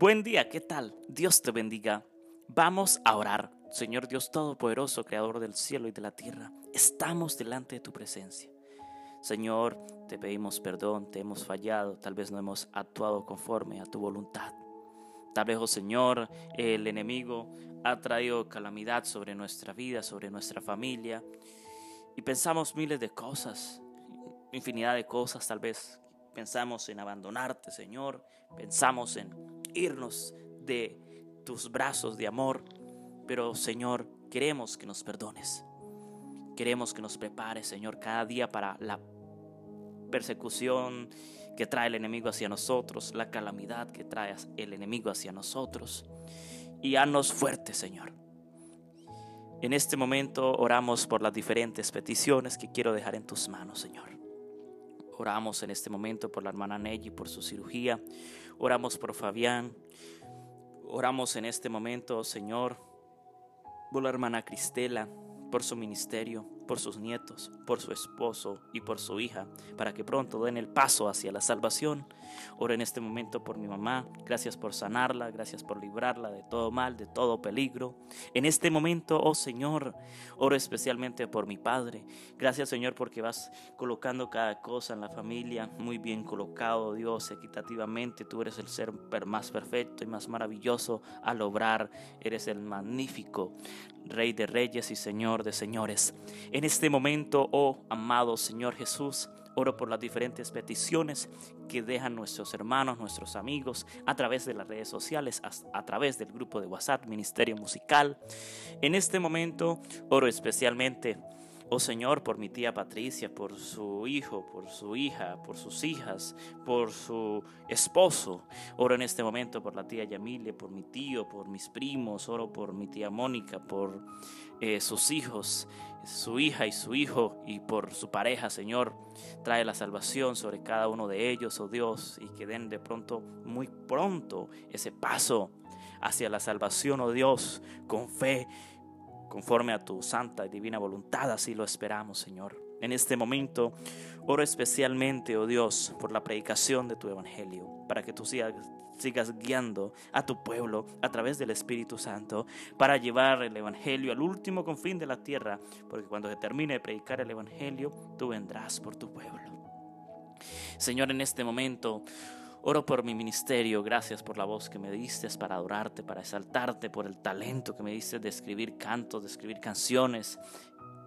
Buen día, ¿qué tal? Dios te bendiga. Vamos a orar. Señor Dios Todopoderoso, Creador del cielo y de la tierra, estamos delante de tu presencia. Señor, te pedimos perdón, te hemos fallado, tal vez no hemos actuado conforme a tu voluntad. Tal vez, oh Señor, el enemigo ha traído calamidad sobre nuestra vida, sobre nuestra familia, y pensamos miles de cosas, infinidad de cosas, tal vez pensamos en abandonarte, Señor, pensamos en irnos de tus brazos de amor, pero Señor, queremos que nos perdones. Queremos que nos prepares, Señor, cada día para la persecución que trae el enemigo hacia nosotros, la calamidad que trae el enemigo hacia nosotros. Y haznos fuertes, Señor. En este momento oramos por las diferentes peticiones que quiero dejar en tus manos, Señor. Oramos en este momento por la hermana Nelly, por su cirugía. Oramos por Fabián. Oramos en este momento, Señor, por la hermana Cristela, por su ministerio, por sus nietos, por su esposo y por su hija, para que pronto den el paso hacia la salvación. Oro en este momento por mi mamá, gracias por sanarla, gracias por librarla de todo mal, de todo peligro. En este momento, oh Señor, oro especialmente por mi padre. Gracias Señor porque vas colocando cada cosa en la familia, muy bien colocado Dios, equitativamente. Tú eres el ser más perfecto y más maravilloso al obrar. Eres el magnífico Rey de reyes y Señor de señores. Este momento, oh amado Señor Jesús, oro por las diferentes peticiones que dejan nuestros hermanos, nuestros amigos, a través de las redes sociales, a, través del grupo de WhatsApp, Ministerio Musical. En este momento, oro especialmente Oh Señor, por mi tía Patricia, por su hijo, por su hija, por sus hijas, por su esposo. Oro en este momento por la tía Yamilia, por mi tío, por mis primos. Oro por mi tía Mónica, por eh, sus hijos, su hija y su hijo y por su pareja, Señor. Trae la salvación sobre cada uno de ellos, oh Dios, y que den de pronto, muy pronto, ese paso hacia la salvación, oh Dios, con fe conforme a tu santa y divina voluntad, así lo esperamos, Señor. En este momento, oro especialmente, oh Dios, por la predicación de tu Evangelio, para que tú sigas, guiando a tu pueblo a través del Espíritu Santo, para llevar el Evangelio al último confín de la tierra, porque cuando se termine de predicar el Evangelio, tú vendrás por tu pueblo. Señor, en este momento, Oro por mi ministerio, gracias por la voz que me diste para adorarte, para exaltarte, por el talento que me diste de escribir cantos, de escribir canciones.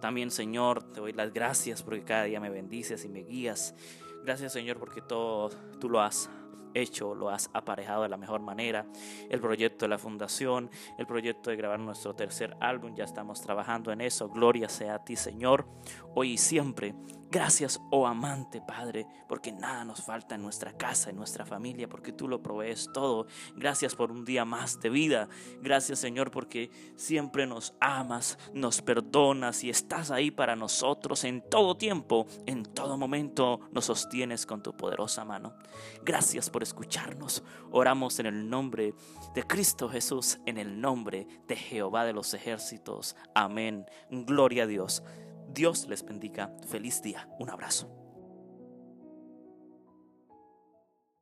También, Señor, te doy las gracias porque cada día me bendices y me guías. Gracias, Señor, porque todo tú lo has hecho, lo has aparejado de la mejor manera. El proyecto de la fundación, el proyecto de grabar nuestro tercer álbum, ya estamos trabajando en eso. Gloria sea a ti, Señor, hoy y siempre. Gracias, oh amante Padre, porque nada nos falta en nuestra casa, en nuestra familia, porque tú lo provees todo. Gracias por un día más de vida. Gracias, Señor, porque siempre nos amas, nos perdonas y estás ahí para nosotros en todo tiempo, en todo momento nos sostienes con tu poderosa mano. Por escucharnos. Oramos en el nombre de Cristo Jesús, en el nombre de Jehová de los ejércitos. Amén. Gloria a Dios. Dios les bendiga. Feliz día. Un abrazo.